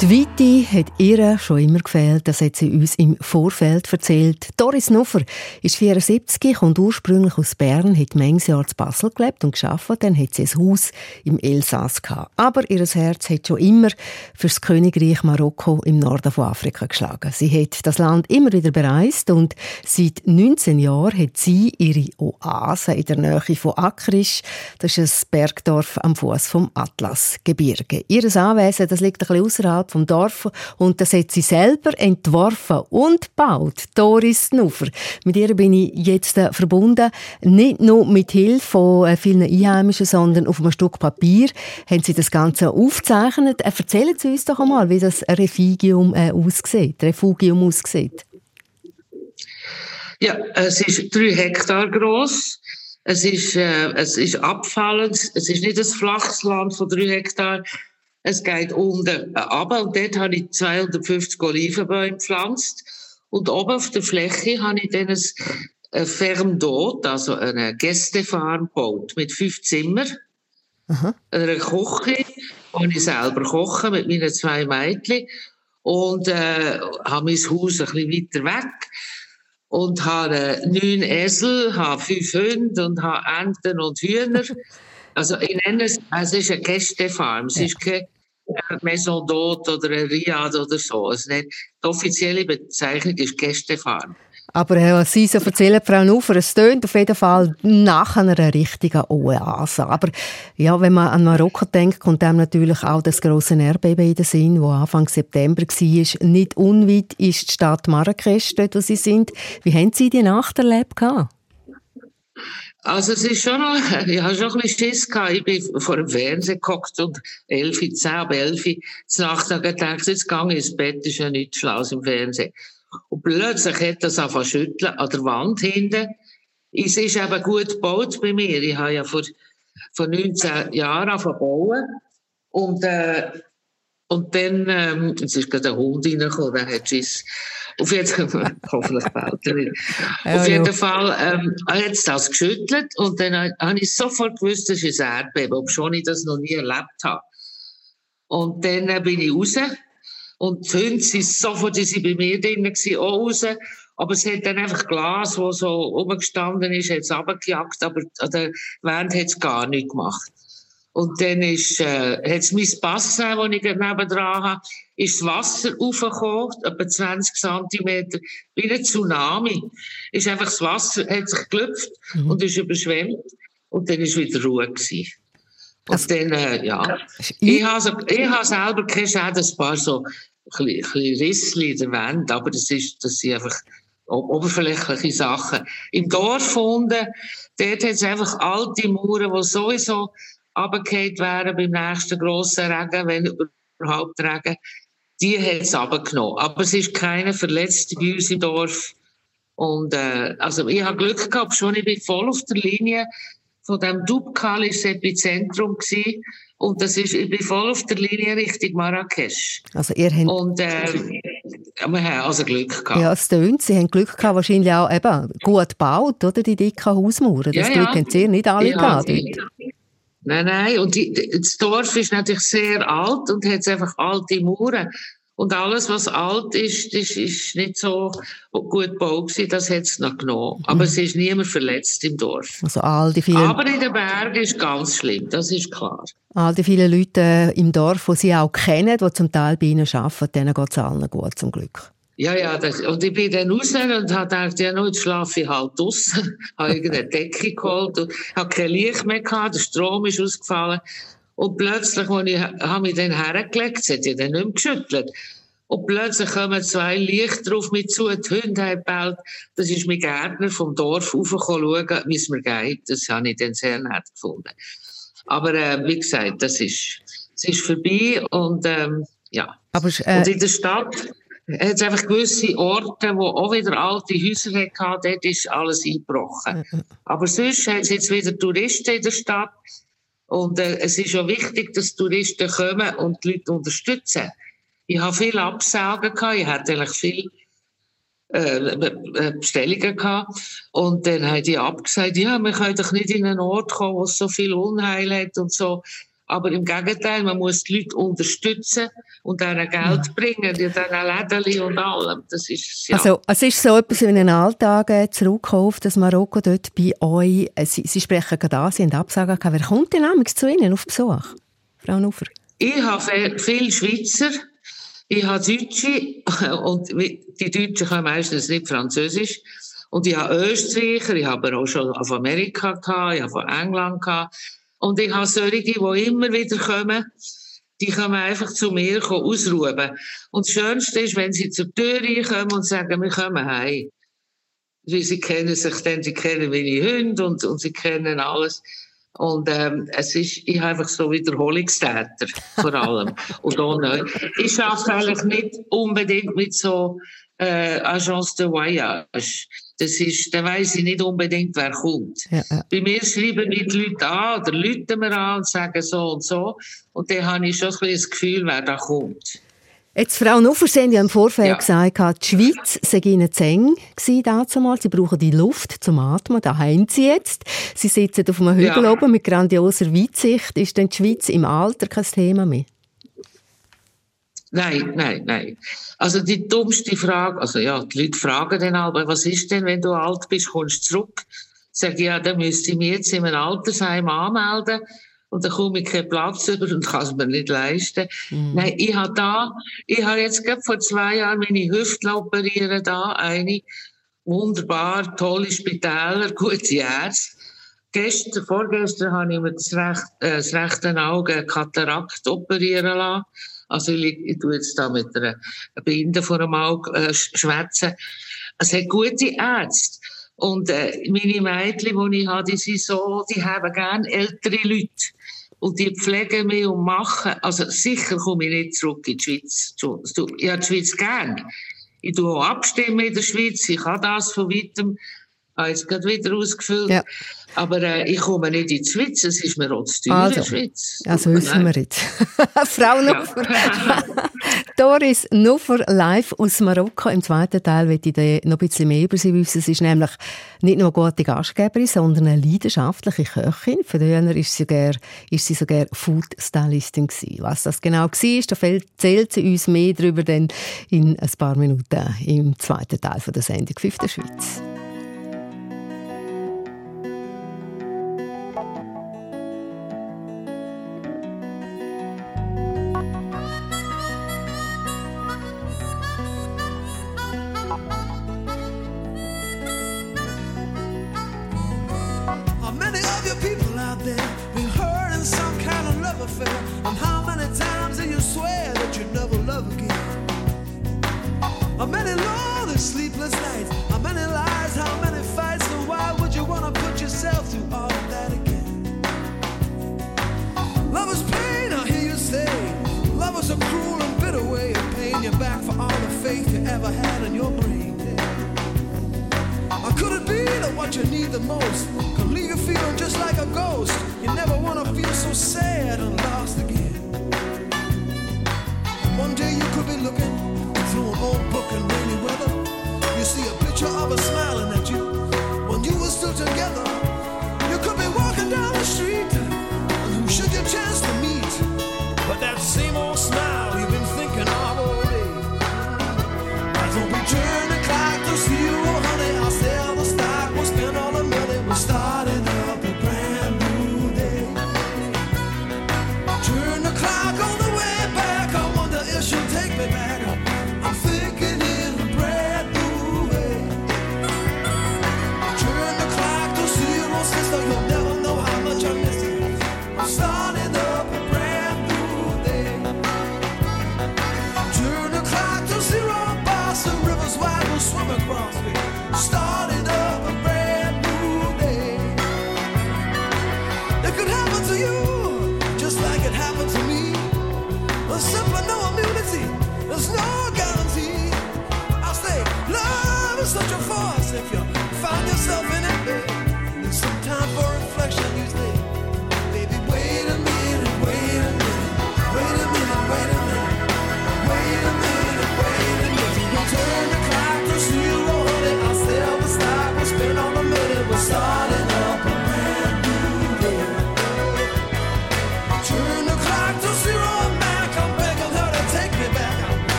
Die Weite hat ihr schon immer gefehlt, das hat sie uns im Vorfeld erzählt. Doris Nuffer ist 74, kommt ursprünglich aus Bern, hat manches Jahr zu Basel gelebt und geschafft. Dann hat sie ein Haus im Elsass gehabt. Aber ihr Herz hat schon immer für das Königreich Marokko im Norden von Afrika geschlagen. Sie hat das Land immer wieder bereist und seit 19 Jahren hat sie ihre Oase in der Nähe von Akrisch. Das ist ein Bergdorf am Fuß vom Atlasgebirge. Ihr Anwesen, das liegt ein bisschen außerhalb vom Dorf und das hat sie selber entworfen und gebaut. Doris Snuffer. Mit ihr bin ich jetzt äh, verbunden, nicht nur mit Hilfe von äh, vielen Einheimischen, sondern auf einem Stück Papier haben sie das Ganze aufgezeichnet. Äh, erzählen Sie uns doch einmal, wie das Refugium aussieht, Refugium aussieht. Ja, es ist drei Hektar groß. Es ist, äh, es ist abfallend. Es ist nicht ein flaches Land von drei Hektar. Es geht unten runter und dort habe ich 250 Olivenbäume gepflanzt. Und oben auf der Fläche habe ich dann ein Fermdot, also eine Gästefarm gebaut mit fünf Zimmern. Aha. Einer Küche, wo ich selber koche mit meinen zwei Mädchen. Und äh, habe mein Haus ein bisschen weiter weg. Und habe neun Esel, habe fünf Hunde und habe Enten und Hühner. Also ich nenne es, es ist eine Gästefarm. Es ja. ist keine D'Hôte oder ein Riad oder so. Also die offizielle Bezeichnung ist Gästefarm. Aber Sie so erzählen, Frau Nufer, es tönt auf jeden Fall nach einer richtigen Oase. Aber ja, wenn man an Marokko denkt, kommt einem natürlich auch das grosse Erdbeben in den Sinn, das Anfang September war. Nicht unweit ist die Stadt Marrakesch, dort wo Sie sind. Wie haben Sie die Nacht erlebt? Also es ist schon noch, ich habe schon ein bisschen Schiss gehabt. Ich bin vor dem Fernsehen gehockt und elf, zehn ab elf, zur Nacht gedacht, jetzt gehe ich ins Bett, ist ja nichts Schlaues im Fernsehen. Und plötzlich hat das angefangen schütteln an der Wand hinten. Es ist eben gut gebaut bei mir. Ich habe ja vor, vor 19 Jahren angefangen bauen. Und, äh, und dann, ähm, jetzt ist gerade ein Hund reingekommen, der hat Schiss. Auf jeden Fall, hoffentlich bald Auf jeden Fall ähm, hat es das geschüttelt und dann habe ich sofort gewusst, das ist ein Erdbeben, obwohl ich das noch nie erlebt habe. Und dann äh, bin ich raus und die Hunde sind sofort die sind bei mir drin, gewesen, auch raus. Aber es hat dann einfach Glas, das so rumgestanden ist, hat es runtergejagt, aber an der Wand hat es gar nicht gemacht. Und dann ist, äh, hat's mein Bassin, das ich nebendran habe, ist das Wasser aufgekommen, etwa 20 Zentimeter, wie ein Tsunami. Ist einfach das Wasser, hat sich gelüpft mhm. und ist überschwemmt. Und dann war wieder Ruhe gewesen. Und also, dann, äh, ja. Ich habe, ich habe selber keine Schäden, ein paar so, ein bisschen Rissli in der Wand, aber das ist, das sind einfach oberflächliche Sachen. Im Dorf unten, dort hat es einfach alte Mauern, die sowieso runtergefallen wären beim nächsten grossen Regen, wenn überhaupt Regen, die hat es runtergenommen. Aber es ist keiner verletzt bei uns im Dorf. Und, äh, also, ich habe Glück gehabt, schon, ich bin voll auf der Linie von dem Dubkal ist das Epizentrum gewesen. Und das ist, ich bin voll auf der Linie Richtung Marrakesch. Also ihr habt... Und, äh, wir haben also Glück gehabt. Ja, es tönt, Sie haben Glück gehabt, wahrscheinlich auch eben gut gebaut, oder? Die dicken Hausmauern. Das ja, Glück ja. haben Sie nicht alle ja, gehabt. Nein, nein. Und die, das Dorf ist natürlich sehr alt und hat einfach alte Mauern. Und alles, was alt ist, ist, ist nicht so gut gebaut gewesen, das hat es noch genommen. Aber mhm. es ist niemand verletzt im Dorf. Also all die vielen... Aber in den Bergen ist ganz schlimm, das ist klar. All die vielen Leute im Dorf, die Sie auch kennen, die zum Teil bei Ihnen arbeiten, denen geht es allen gut, zum Glück. Ja, ja, das, und ich bin dann raus und habe gedacht, ja, nun schlafe ich halt draussen. habe irgendeine Decke geholt und habe kein Licht mehr gehabt, der Strom ist ausgefallen. Und plötzlich, als ich, habe mich dann hergelegt, es hat ja dann nicht mehr geschüttelt. Und plötzlich kommen zwei Lichter auf mich zu, die Hunde haben gebellt. Das ist mein Gärtner vom Dorf raufgekommen, schauen, wie es mir geht. Das habe ich dann sehr nett gefunden. Aber, äh, wie gesagt, das ist, es ist vorbei und, ähm, ja. Aber, äh, und in der Stadt, hat einfach gewisse Orte, wo auch wieder alte Häuser hatten, dort ist alles eingebrochen. Aber sonst haben sie jetzt wieder Touristen in der Stadt. Und äh, es ist auch wichtig, dass Touristen kommen und die Leute unterstützen. Ich habe viele Absagen gehabt, ich hatte eigentlich viele äh, Bestellungen gehabt. Und dann haben die abgesagt, ja, wir können doch nicht in einen Ort kommen, wo es so viel Unheil hat und so. Aber im Gegenteil, man muss die Leute unterstützen und ihnen Geld ja. bringen, die diesen Läden und allem. Das ist, ja. Also, es ist so etwas wie in den Alltag äh, zurückkommen auf das Marokko dort bei euch. Äh, Sie, Sie sprechen gerade an, Sie haben Absagen gehabt. Wer kommt denn amigs zu Ihnen auf Besuch? Frau Nufer? Ich habe viele Schweizer, ich habe Deutsche und die Deutschen können meistens nicht Französisch. Und ich habe Österreicher, ich habe auch schon auf Amerika gehabt, ich habe von England gehabt. Und ich habe solche, die immer wieder kommen, die können einfach zu mir kommen, ausruhen. Und das Schönste ist, wenn sie zur Tür kommen und sagen, wir kommen heim. Weil sie kennen sich dann, sie kennen meine Hunde und, und sie kennen alles. Und ähm, es ist, ich habe einfach so Wiederholungstäter, vor allem. und auch nicht. Ich arbeite eigentlich nicht unbedingt mit so äh, Agence de Voyage. Das ist, dann weiss ich nicht unbedingt, wer kommt. Ja, ja. Bei mir schreiben nicht die Leute an oder Leute mir an und sagen so und so. Und dann habe ich schon ein bisschen das Gefühl, wer da kommt. Jetzt, Frau Nuffer, Sie haben ja im Vorfeld ja. gesagt, die Schweiz sei Ihnen zu eng damals. Sie brauchen die Luft zum Atmen. Da haben Sie jetzt. Sie sitzen auf einem Hügel ja. oben mit grandioser Weitsicht. Ist denn die Schweiz im Alter kein Thema mehr? Nein, nein, nein. Also die dummste Frage, also ja, die Leute fragen dann aber, was ist denn, wenn du alt bist, kommst zurück? Sag ja, dann müsste ich mich jetzt in einem Altersheim anmelden und dann komme ich keinen Platz über und kann es mir nicht leisten. Mhm. Nein, ich habe da, ich habe jetzt gerade vor zwei Jahren meine Hüfte operieren da, eine wunderbar tolle Spitäler, gute Ärzte. Gestern, vorgestern habe ich mir das, recht, äh, das rechte Auge Katarakt operieren lassen. Also ich, ich tue jetzt da mit einer Binde vor dem Auge äh, schwätzen. Es hat gute Ärzte. Und äh, meine Mädchen, die ich habe, die sind so, die haben gerne ältere Leute. Und die pflegen mich und machen. Also sicher komme ich nicht zurück in die Schweiz. Ich habe die Schweiz gern. Ich tue auch abstimmen in der Schweiz. Ich habe das von weitem. Ich habe jetzt gerade wieder ausgefüllt. Ja. Aber äh, ich komme nicht in die Schweiz, es ist mir auch zu teuer also, in der Schweiz. Also wissen wir jetzt. Frau Nuffer. Doris Nuffer live aus Marokko. Im zweiten Teil möchte ich noch ein bisschen mehr über sie wissen. Sie ist nämlich nicht nur eine gute Gastgeberin, sondern eine leidenschaftliche Köchin. Für Früher ist sie sogar, ist sie sogar Food Stylistin gewesen. Was das genau war, da erzählt sie uns mehr darüber dann in ein paar Minuten im zweiten Teil der Sendung «Fünfte Schweiz». many lonely, sleepless nights? How many lies? How many fights? And why would you wanna put yourself through all of that again? Love is pain, I hear you say. Love is a cruel and bitter way of paying you back for all the faith you ever had in your brain. Or could it be that what you need the most can leave you feeling just like a ghost? You never wanna feel so sad and lost again. One day you could be looking through an old book see a picture of a smiling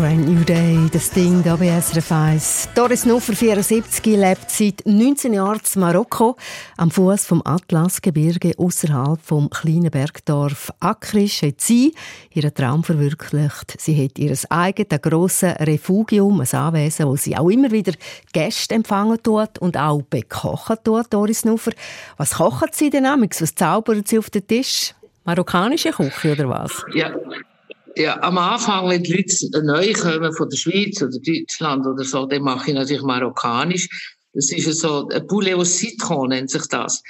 Brand New Day, das Ding da bei SRF 1. Doris Nuffer, 74, lebt seit 19 Jahren in Marokko, am Fuß vom Atlasgebirge außerhalb vom kleinen Bergdorf Akrisch hat sie ihren Traum verwirklicht. Sie hat ihr eigenes grosses Refugium, ein Anwesen, wo sie auch immer wieder Gäste empfangen tut und auch bekochen tut, Doris Nuffer. Was kochen Sie denn amigs? Was zaubern Sie auf den Tisch? Marokkanische Küche oder was? Ja. Ja, am Anfang, wenn die Leute neu kommen von der Schweiz oder Deutschland oder so, dann mache ich natürlich marokkanisch. Das ist so, ein Poulet au Citron nennt sich das.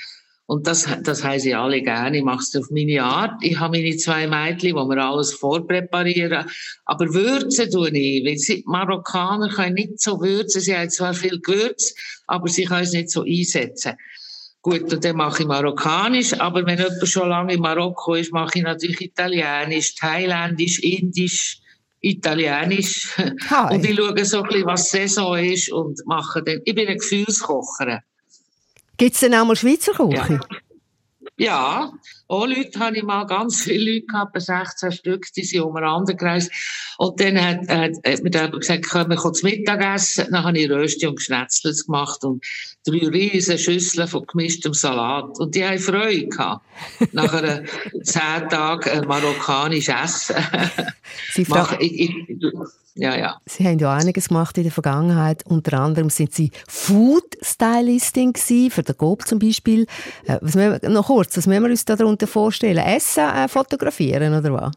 Und das, das haben sie alle gerne. Ich mache es auf meine Art. Ich habe meine zwei Mädchen, wo wir alles vorpräparieren. Aber würzen tue ich. Weil sie, Marokkaner können nicht so würzen. Sie haben zwar viel Gewürz, aber sie können es nicht so einsetzen. Gut, und dann mache ich marokkanisch, aber wenn jemand schon lange in Marokko ist, mache ich natürlich italienisch, thailändisch, indisch, italienisch. Hi. Und ich schaue so ein bisschen, was Saison ist und mache dann, ich bin ein Gefühlskocher. Gibt es denn auch mal Schweizer Küche? Ja, auch Leute habe ich mal ganz viele Leute gehabt, etwa 16 Stück, die sind umeinander gereist. Und dann hat, hat, hat mir gesagt, können wir zu Mittag essen? Dann habe ich Rösti und Schnetzlers gemacht und drei riesen Schüsseln von gemischtem Salat. Und die haben Freude gehabt. Nach einer zehn Tagen äh, marokkanisch Essen. Sie, Mach, ich, ich, ja, ja. Sie haben ja einiges gemacht in der Vergangenheit. Unter anderem sind Sie Food Stylistin gewesen, für den Coop zum Beispiel. Äh, was wir, noch kurz, was müssen wir uns darunter vorstellen? Essen äh, fotografieren oder was?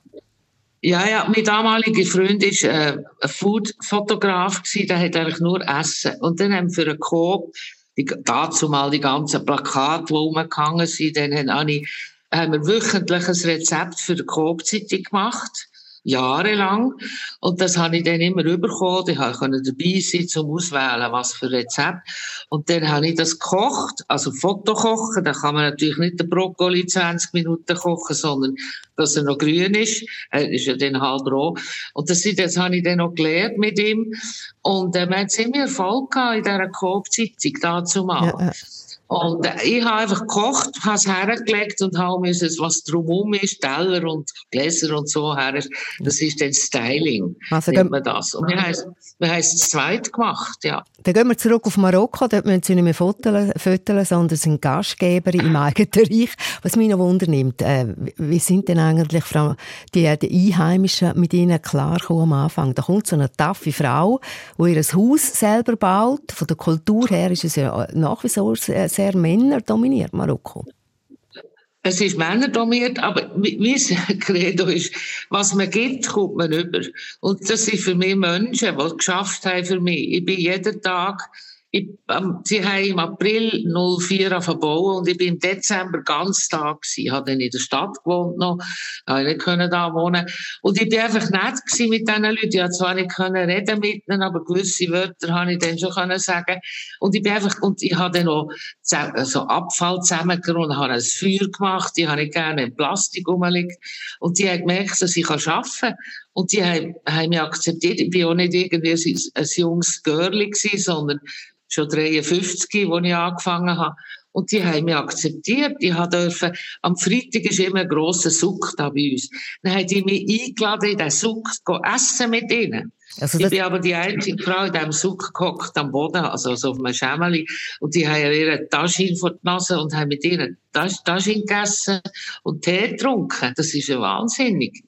Ja, ja, mein damaliger Freund war äh, ein Food-Fotograf, der hat eigentlich nur Essen. Und dann haben wir für einen Coop, die, dazu mal die ganzen Plakate, die rumgehangen sind, dann haben, haben wir wöchentlich ein Rezept für die Coop-Zeitung gemacht. Jahrelang. Und das habe ich dann immer bekommen. Ich konnte dabei sein, zum Auswählen, was für Rezept. Und dann habe ich das gekocht, also Fotokochen. Da kann man natürlich nicht den Brokkoli 20 Minuten kochen, sondern dass er noch grün ist. Er ist ja dann halb roh. Und das, das habe ich dann noch gelernt mit ihm. Und äh, wir haben ziemlich Erfolg gehabt in dieser Coop-Zeitung dazu mal. Ja, ja. Und äh, ich habe einfach gekocht, habe es hergelegt und habe müssen, was drumherum ist, Teller und Gläser und so her. Das ist dann Styling, Also nennt man das. Und wir haben es- wir haben es zweit gemacht, ja. Dann gehen wir zurück auf Marokko. Dort müssen Sie nicht mehr foteln, foteln sondern sind Gastgeberin im eigenen Reich. Was mich noch wundernimmt, äh, wie sind denn eigentlich Frau, die, die Einheimischen mit Ihnen klargekommen am Anfang? Da kommt so eine taffe Frau, die ihr Haus selber baut. Von der Kultur her ist es ja nach wie vor sehr, sehr männerdominiert, Marokko. Es ist männerdominiert, aber mein Credo ist, was man gibt, kommt man über. Und das sind für mich Menschen, die es geschafft haben für mich. Ich bin jeden Tag Ich, ähm, sie haben im April 04 verbauen und ich bin im Dezember ganz da gewesen. Ich habe dann in der Stadt gewohnt noch, habe nicht können da wohnen. Und ich bin einfach nett gewesen mit diesen Leuten. Ich habe zwar nicht können reden mit ihnen, aber gewisse Wörter habe ich dann schon können sagen. Und ich bin einfach, und ich habe dann noch so Abfall zusammengenommen und habe ein Feuer gemacht. Die habe ich gerne in Plastik rumliegt. Und die haben gemerkt, dass ich arbeiten kann. Und die haben, haben mich akzeptiert. Ich bin auch nicht irgendwie ein, junges gewesen, sondern schon 53, als ich angefangen habe. Und die haben mich akzeptiert. Ich durfte, am Freitag ist immer ein grosser Suck da bei uns. Dann haben die mich eingeladen, in den Suck zu essen mit ihnen. Also ich bin aber die einzige Frau in diesem Suck gehockt am Boden, also so auf einem Schemmeli. Und die haben ihre Taschen vor die Nase und haben mit ihren Taschen gegessen und Tee getrunken. Das ist ja wahnsinnig.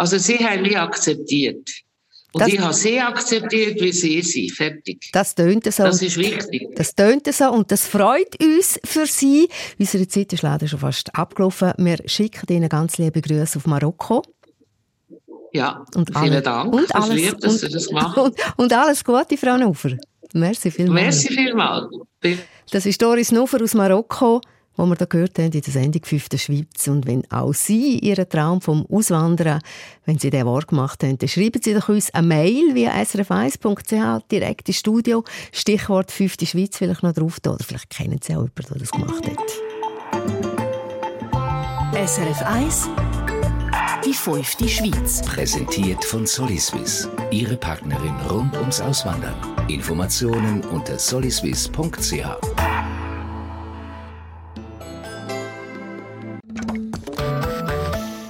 Also sie haben mich akzeptiert. Und das, ich habe sie akzeptiert, wie sie sind. Fertig. Das tönt so. Das ist wichtig. Das tönt so und das freut uns für Sie. Unsere Zeit ist leider schon fast abgelaufen. Wir schicken Ihnen ganz liebe Grüße auf Marokko. Ja, und vielen alle, Dank. Und alles, lieb, dass und, Sie das machen. Und, und, alles Gute, Frau Nufer. Merci vielmals. Merci vielmals. Das ist Doris Nufer aus Marokko wo wir da gehört haben in der Sendung «Fünf der Schweiz». Und wenn auch Sie Ihren Traum vom Auswandern, wenn Sie den wahr gemacht haben, dann schreiben Sie doch uns eine Mail via srf1.ch direkt ins Studio. Stichwort «Fünf der Schweiz» vielleicht noch drauf oder vielleicht kennen Sie auch jemanden, der das gemacht hat. SRF 1 Die fünfte Schweiz. Präsentiert von Soliswiss. Ihre Partnerin rund ums Auswandern. Informationen unter soliswiss.ch.